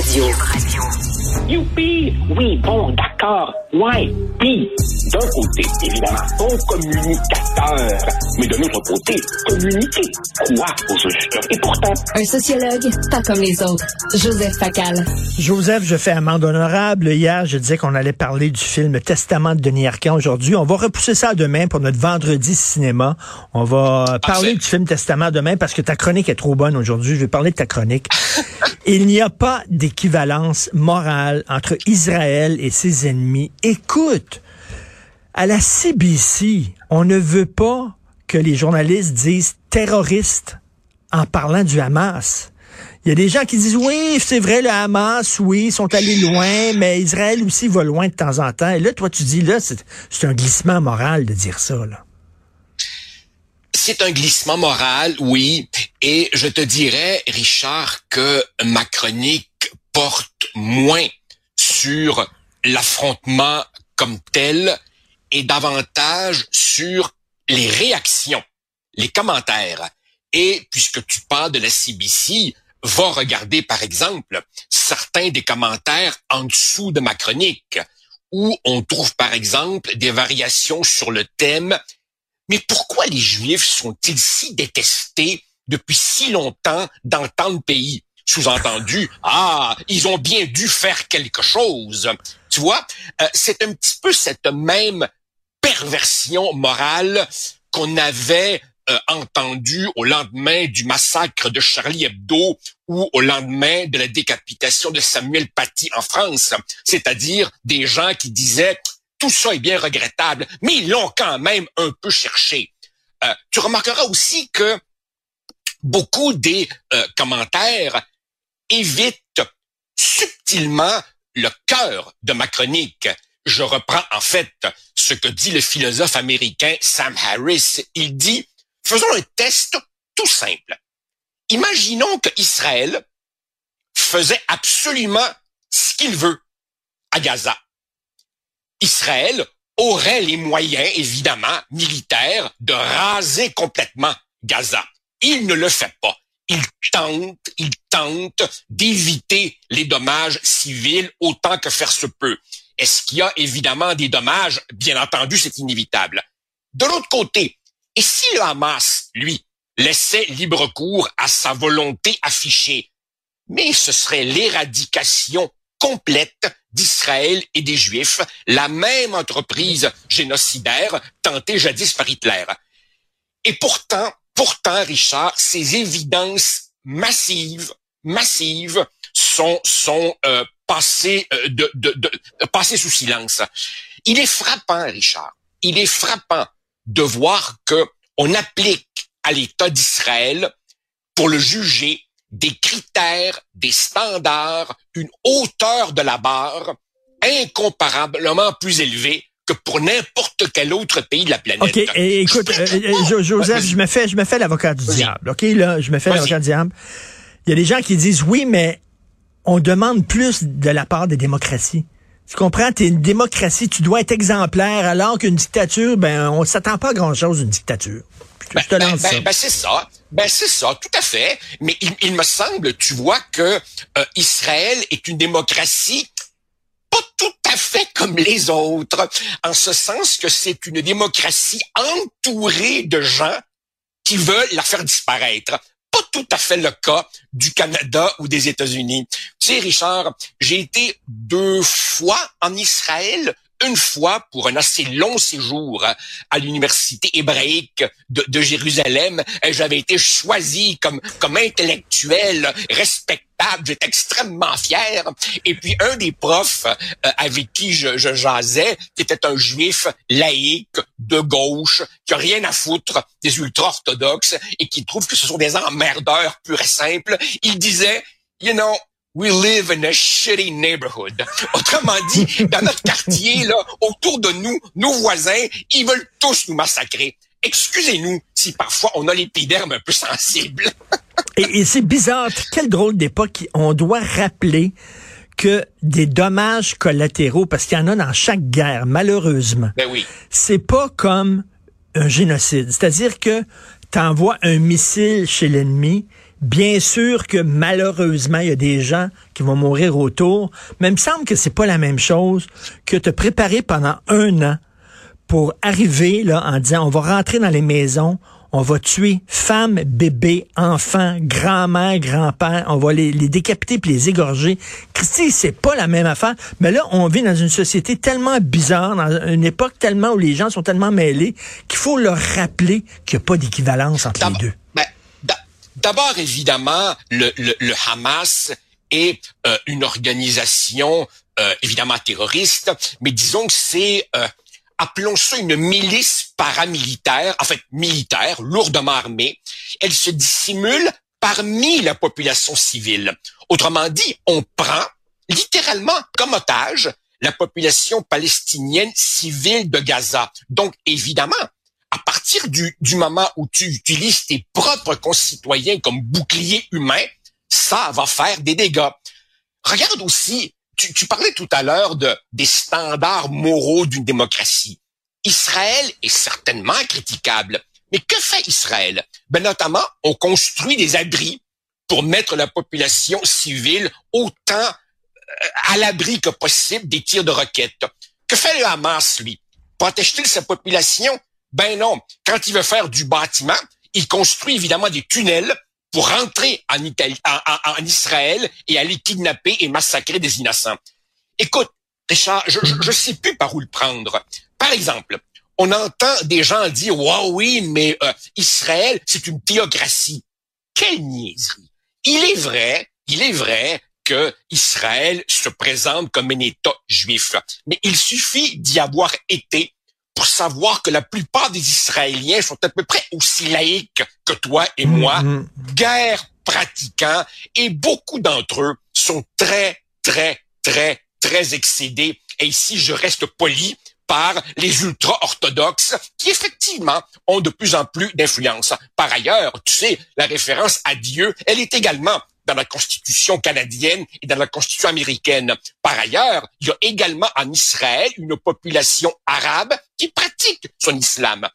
Radio. Youpi! Oui, bon, d'accord. Ouais. Puis, d'un côté, évidemment, bon communicateur. Mais de l'autre côté, communiquer. Quoi aux auditeurs? Et pourtant, Un sociologue, pas comme les autres. Joseph Facal. Joseph, je fais amende honorable. Hier, je disais qu'on allait parler du film Testament de Denis Arcand aujourd'hui. On va repousser ça à demain pour notre vendredi cinéma. On va parler du film Testament demain parce que ta chronique est trop bonne aujourd'hui. Je vais parler de ta chronique. Il n'y a pas d'équivalence morale entre Israël et ses ennemis. Écoute, à la CBC, on ne veut pas que les journalistes disent terroristes en parlant du Hamas. Il y a des gens qui disent oui, c'est vrai, le Hamas, oui, ils sont allés loin, mais Israël aussi va loin de temps en temps. Et là, toi, tu dis, là, c'est un glissement moral de dire ça, là. C'est un glissement moral, oui. Et je te dirais, Richard, que ma chronique porte moins sur l'affrontement comme tel et davantage sur les réactions, les commentaires. Et puisque tu parles de la CBC, va regarder par exemple certains des commentaires en dessous de ma chronique, où on trouve par exemple des variations sur le thème mais pourquoi les Juifs sont-ils si détestés depuis si longtemps dans tant de pays? Sous-entendu, ah, ils ont bien dû faire quelque chose. Tu vois, euh, c'est un petit peu cette même perversion morale qu'on avait euh, entendue au lendemain du massacre de Charlie Hebdo ou au lendemain de la décapitation de Samuel Paty en France, c'est-à-dire des gens qui disaient tout ça est bien regrettable, mais ils l'ont quand même un peu cherché. Euh, tu remarqueras aussi que beaucoup des euh, commentaires évitent subtilement le cœur de ma chronique. Je reprends en fait ce que dit le philosophe américain Sam Harris. Il dit, faisons un test tout simple. Imaginons que Israël faisait absolument ce qu'il veut à Gaza. Israël aurait les moyens, évidemment, militaires, de raser complètement Gaza. Il ne le fait pas. Il tente, il tente d'éviter les dommages civils autant que faire se peut. Est-ce qu'il y a évidemment des dommages? Bien entendu, c'est inévitable. De l'autre côté, et si le Hamas, lui, laissait libre cours à sa volonté affichée, mais ce serait l'éradication complète d'Israël et des Juifs, la même entreprise génocidaire tentée jadis par Hitler. Et pourtant, pourtant, Richard, ces évidences massives, massives, sont sont euh, passées euh, de, de, de passées sous silence. Il est frappant, Richard. Il est frappant de voir que on applique à l'État d'Israël pour le juger des critères, des standards, une hauteur de la barre incomparablement plus élevée que pour n'importe quel autre pays de la planète. OK, et écoute, euh, euh, Joseph, je me fais, je me fais l'avocat du diable. OK, là, je me fais l'avocat du diable. Il y a des gens qui disent oui, mais on demande plus de la part des démocraties. Tu comprends? T'es une démocratie, tu dois être exemplaire, alors qu'une dictature, ben, on s'attend pas à grand-chose d'une dictature. Ben, ben, ben, ben, c'est ça. Ben c'est ça, tout à fait. Mais il, il me semble, tu vois, que euh, Israël est une démocratie pas tout à fait comme les autres, en ce sens que c'est une démocratie entourée de gens qui veulent la faire disparaître. Pas tout à fait le cas du Canada ou des États-Unis. Tu sais, Richard, j'ai été deux fois en Israël, une fois pour un assez long séjour à l'université hébraïque de, Jérusalem. J'avais été choisi comme, comme intellectuel respectable. J'étais extrêmement fier. Et puis un des profs euh, avec qui je, je jasais, qui était un juif laïque, de gauche, qui a rien à foutre des ultra-orthodoxes et qui trouve que ce sont des emmerdeurs purs et simples, il disait, you know, We live in a shitty neighborhood. Autrement dit, dans notre quartier, là, autour de nous, nos voisins, ils veulent tous nous massacrer. Excusez-nous si parfois on a l'épiderme un peu sensible. et, et c'est bizarre, quelle drôle d'époque. On doit rappeler que des dommages collatéraux, parce qu'il y en a dans chaque guerre, malheureusement. Ben oui. C'est pas comme un génocide. C'est-à-dire que t'envoies un missile chez l'ennemi, Bien sûr que malheureusement, il y a des gens qui vont mourir autour, mais il me semble que c'est pas la même chose que te préparer pendant un an pour arriver là en disant on va rentrer dans les maisons, on va tuer femmes, bébés, enfants, grand-mère, grand-père, on va les, décapiter puis les égorger. Christy, c'est pas la même affaire. Mais là, on vit dans une société tellement bizarre, dans une époque tellement où les gens sont tellement mêlés, qu'il faut leur rappeler qu'il n'y a pas d'équivalence entre les deux. Ben, d'abord, évidemment, le, Hamas est euh, une organisation euh, évidemment terroriste, mais disons que c'est euh, appelons ça une milice paramilitaire, en fait militaire, lourdement armée. Elle se dissimule parmi la population civile. Autrement dit, on prend littéralement comme otage la population palestinienne civile de Gaza. Donc, évidemment, partir du, moment où tu utilises tes propres concitoyens comme bouclier humain, ça va faire des dégâts. Regarde aussi tu, parlais tout à l'heure de, des standards moraux d'une démocratie. Israël est certainement critiquable. Mais que fait Israël? Ben, notamment, on construit des abris pour mettre la population civile autant euh, à l'abri que possible des tirs de roquettes. Que fait le Hamas, lui? Protège-t-il sa population? Ben non. Quand il veut faire du bâtiment, il construit évidemment des tunnels pour rentrer en, Israël et aller kidnapper et massacrer des innocents. Écoute, Richard, je ne sais plus par où le prendre. Par exemple, on entend des gens dire, wow, oui, mais euh, Israël, c'est une théocratie. Quelle niaiserie. Il est vrai, il est vrai que Israël se présente comme un État juif, mais il suffit d'y avoir été savoir que la plupart des Israéliens sont à peu près aussi laïcs que toi et mm, moi, mm. guerre pratiquants, et beaucoup d'entre eux sont très, très, très, très excédés. Et ici, je reste poli par les ultra-orthodoxes qui effectivement ont de plus en plus d'influence. Par ailleurs, tu sais, la référence à Dieu, elle est également dans la Constitution canadienne et dans la Constitution américaine. Par ailleurs, il y a également en Israël une population arabe qui pratique son islam.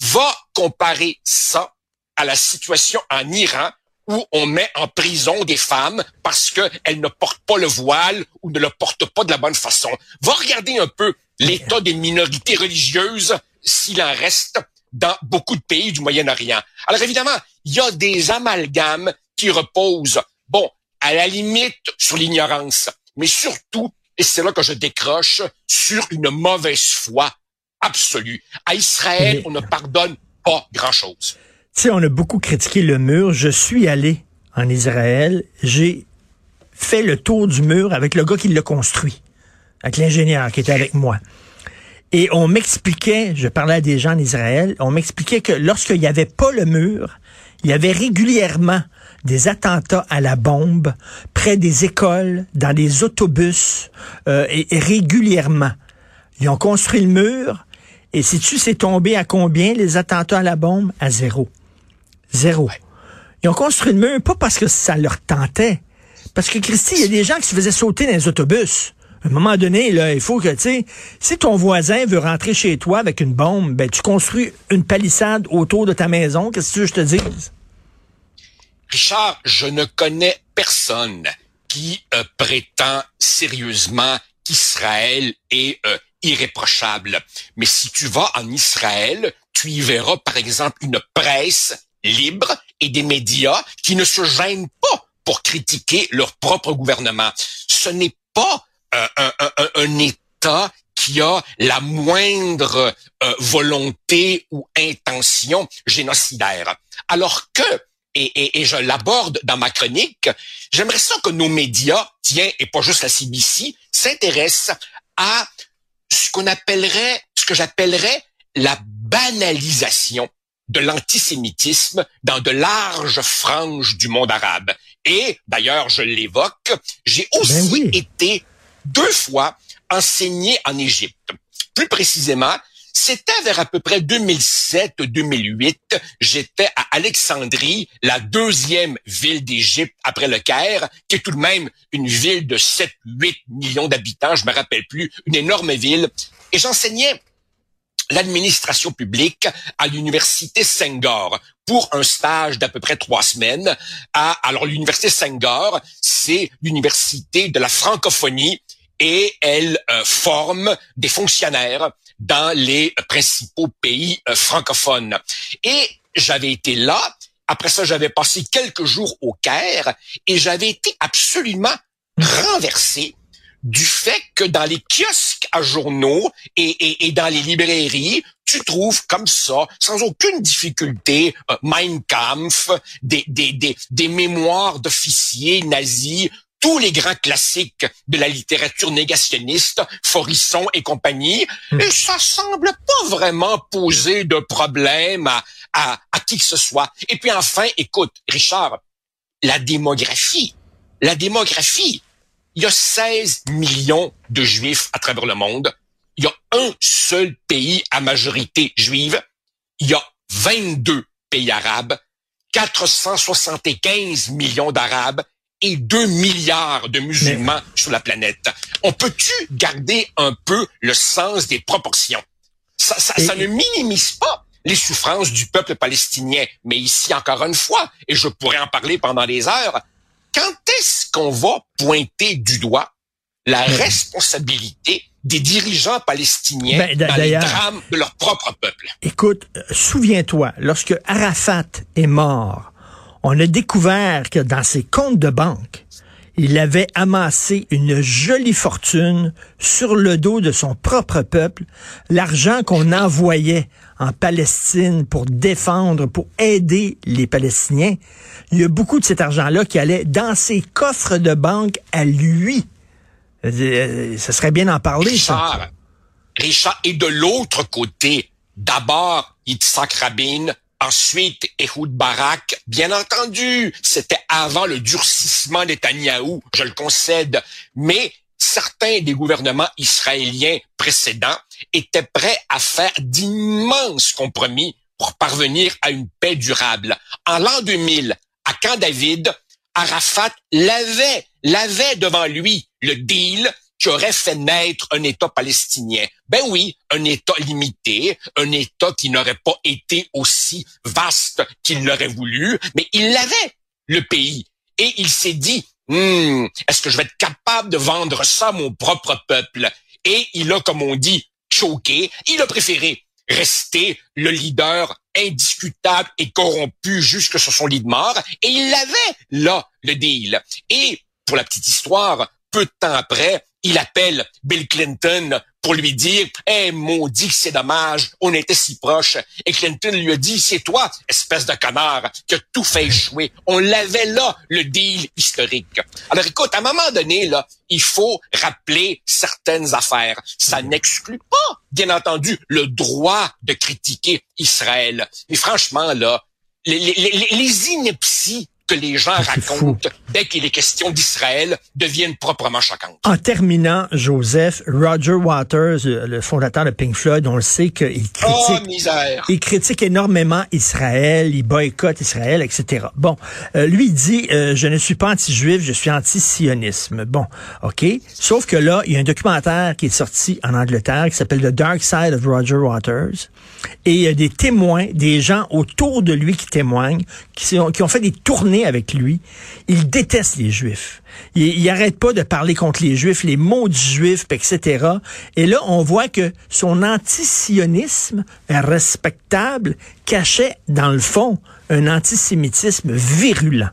Va comparer ça à la situation en Iran où on met en prison des femmes parce qu'elles ne portent pas le voile ou ne le portent pas de la bonne façon. Va regarder un peu l'état des minorités religieuses s'il en reste dans beaucoup de pays du Moyen-Orient. Alors évidemment, il y a des amalgames qui reposent Bon, à la limite sur l'ignorance, mais surtout, et c'est là que je décroche, sur une mauvaise foi absolue. À Israël, on ne pardonne pas grand-chose. Tu sais, on a beaucoup critiqué le mur. Je suis allé en Israël. J'ai fait le tour du mur avec le gars qui l'a construit, avec l'ingénieur qui était avec moi. Et on m'expliquait, je parlais à des gens en Israël, on m'expliquait que lorsqu'il n'y avait pas le mur, il y avait régulièrement des attentats à la bombe près des écoles, dans des autobus, euh, et, régulièrement. Ils ont construit le mur, et si tu sais tombé à combien les attentats à la bombe? À zéro. Zéro. Ils ont construit le mur pas parce que ça leur tentait. Parce que, Christy, il y a des gens qui se faisaient sauter dans les autobus. À un moment donné, là, il faut que, tu sais, si ton voisin veut rentrer chez toi avec une bombe, ben, tu construis une palissade autour de ta maison. Qu'est-ce que tu veux que je te dise? Richard, je ne connais personne qui euh, prétend sérieusement qu'Israël est euh, irréprochable. Mais si tu vas en Israël, tu y verras par exemple une presse libre et des médias qui ne se gênent pas pour critiquer leur propre gouvernement. Ce n'est pas euh, un, État qui a la moindre volonté ou intention génocidaire. Alors que et, et, je l'aborde dans ma chronique, j'aimerais ça que nos médias, tiens, et pas juste la CBC, s'intéressent à ce qu'on appellerait, ce que j'appellerais la banalisation de l'antisémitisme dans de larges franges du monde arabe. Et d'ailleurs, je l'évoque, j'ai ben aussi été deux fois enseigné en Égypte. Plus précisément, c'était vers à peu près 2007-2008. J'étais à Alexandrie, la deuxième ville d'Égypte après le Caire, qui est tout de même une ville de 7-8 millions d'habitants, je me rappelle plus, une énorme ville. Et j'enseignais l'administration publique à l'université Senghor pour un stage d'à peu près trois semaines. À, alors l'université Senghor, c'est l'université de la francophonie et elle euh, forme des fonctionnaires dans les principaux pays euh, francophones. Et j'avais été là. Après ça, j'avais passé quelques jours au Caire et j'avais été absolument renversé du fait que dans les kiosques à journaux et, dans les librairies, tu trouves comme ça, sans aucune difficulté, euh, Mein Kampf, des mémoires d'officiers nazis, tous les grands classiques de la littérature négationniste, Forisson et compagnie, hmm. et ça semble pas vraiment poser de problème à, à, à qui que ce soit. Et puis enfin, écoute, Richard, la démographie, la démographie, il y a 16 millions de juifs à travers le monde. Il y a un seul pays à majorité juive. Il y a 22 pays arabes, 475 millions d'arabes et 2 milliards de musulmans sur la planète. On peut-tu garder un peu le sens des proportions? Ça, ça, ça ne minimise pas les souffrances du peuple palestinien. Mais ici, encore une fois, et je pourrais en parler pendant des heures, quand est-ce qu'on va pointer du doigt la responsabilité des dirigeants palestiniens ben, dans les drames de leur propre peuple? Écoute, euh, souviens-toi, lorsque Arafat est mort, on a découvert que dans ses comptes de banque, il avait amassé une jolie fortune sur le dos de son propre peuple, l'argent qu'on envoyait en Palestine pour défendre, pour aider les Palestiniens. Il y a beaucoup de cet argent-là qui allait dans ses coffres de banque à lui. Euh, ça serait bien d'en parler, Richard, ça. Richard, et de l'autre côté, d'abord Yitzhak Rabin, Ensuite, Ehud Barak, bien entendu, c'était avant le durcissement Netanyahou, je le concède, mais certains des gouvernements israéliens précédents étaient prêts à faire d'immenses compromis pour parvenir à une paix durable. En l'an 2000, à Camp David, Arafat l'avait, l'avait devant lui, le deal qui fait naître un État palestinien. Ben oui, un État limité, un État qui n'aurait pas été aussi vaste qu'il l'aurait voulu, mais il l'avait, le pays. Et il s'est dit, hmm, est-ce que je vais être capable de vendre ça à mon propre peuple? Et il a, comme on dit, choqué. Il a préféré rester le leader indiscutable et corrompu jusque sur son lit de mort. Et il avait là le deal. Et pour la petite histoire, peu de temps après, il appelle Bill Clinton pour lui dire Eh maudit que c'est dommage, on était si proches. Et Clinton lui a dit C'est toi, espèce de connard, qui a tout fait échouer. On l'avait là, le deal historique. Alors écoute, à un moment donné, là, il faut rappeler certaines affaires. Ça n'exclut pas, bien entendu, le droit de critiquer Israël. Mais franchement, là, les, les, les, les inepties que les gens racontent dès qu'il est question d'Israël deviennent proprement choquantes. En terminant, Joseph, Roger Waters, euh, le fondateur de Pink Floyd, on le sait qu'il critique, oh, il critique énormément Israël, il boycotte Israël, etc. Bon, euh, lui dit, euh, je ne suis pas anti-juif, je suis anti-sionisme. Bon, ok. Sauf que là, il y a un documentaire qui est sorti en Angleterre qui s'appelle The Dark Side of Roger Waters, et il y a des témoins, des gens autour de lui qui témoignent, qui, qui ont fait des tournées avec lui. Il déteste les Juifs. Il, il arrête pas de parler contre les Juifs, les mots du Juif, etc. Et là, on voit que son antisionisme respectable cachait, dans le fond, un antisémitisme virulent.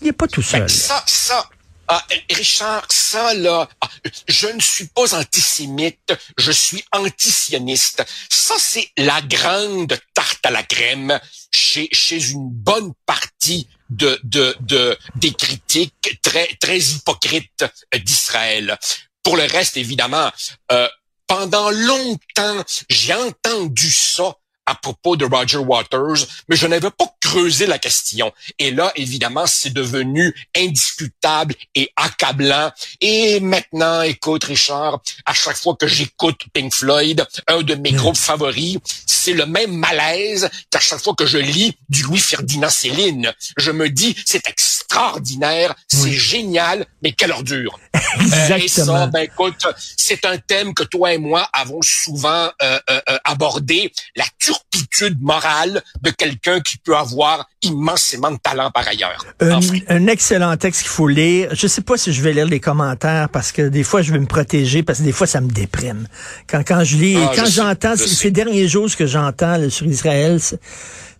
Il n'est pas tout ben, seul. ça, ça, ah, Richard, ça là, ah, je ne suis pas antisémite, je suis antisioniste. Ça, c'est la grande tarte à la crème chez, chez une bonne partie de, de, de, des critiques très, très hypocrites d'Israël. Pour le reste, évidemment, euh, pendant longtemps, j'ai entendu ça à propos de Roger Waters, mais je n'avais pas creuser la question. Et là, évidemment, c'est devenu indiscutable et accablant. Et maintenant, écoute, Richard, à chaque fois que j'écoute Pink Floyd, un de mes groupes favoris, c'est le même malaise qu'à chaque fois que je lis du Louis Ferdinand Céline. Je me dis, c'est extraordinaire, c'est génial, mais quelle ordure. Exactement. et ça, ben écoute, c'est un thème que toi et moi avons souvent euh, euh, abordé, la turpitude morale de quelqu'un qui peut avoir voir immensément de talent par ailleurs. Un, un excellent texte qu'il faut lire. Je sais pas si je vais lire les commentaires parce que des fois je vais me protéger parce que des fois ça me déprime. Quand quand je lis, ah, quand j'entends ces derniers jours ce que j'entends sur Israël,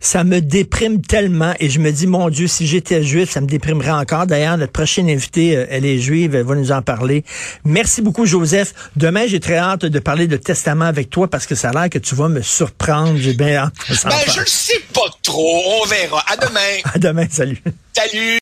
ça me déprime tellement et je me dis, mon Dieu, si j'étais juif, ça me déprimerait encore. D'ailleurs, notre prochaine invitée, euh, elle est juive, elle va nous en parler. Merci beaucoup, Joseph. Demain, j'ai très hâte de parler de testament avec toi parce que ça a l'air que tu vas me surprendre. J'ai bien hâte. Ben, je ne sais pas trop. On verra. À demain. à demain. Salut. Salut.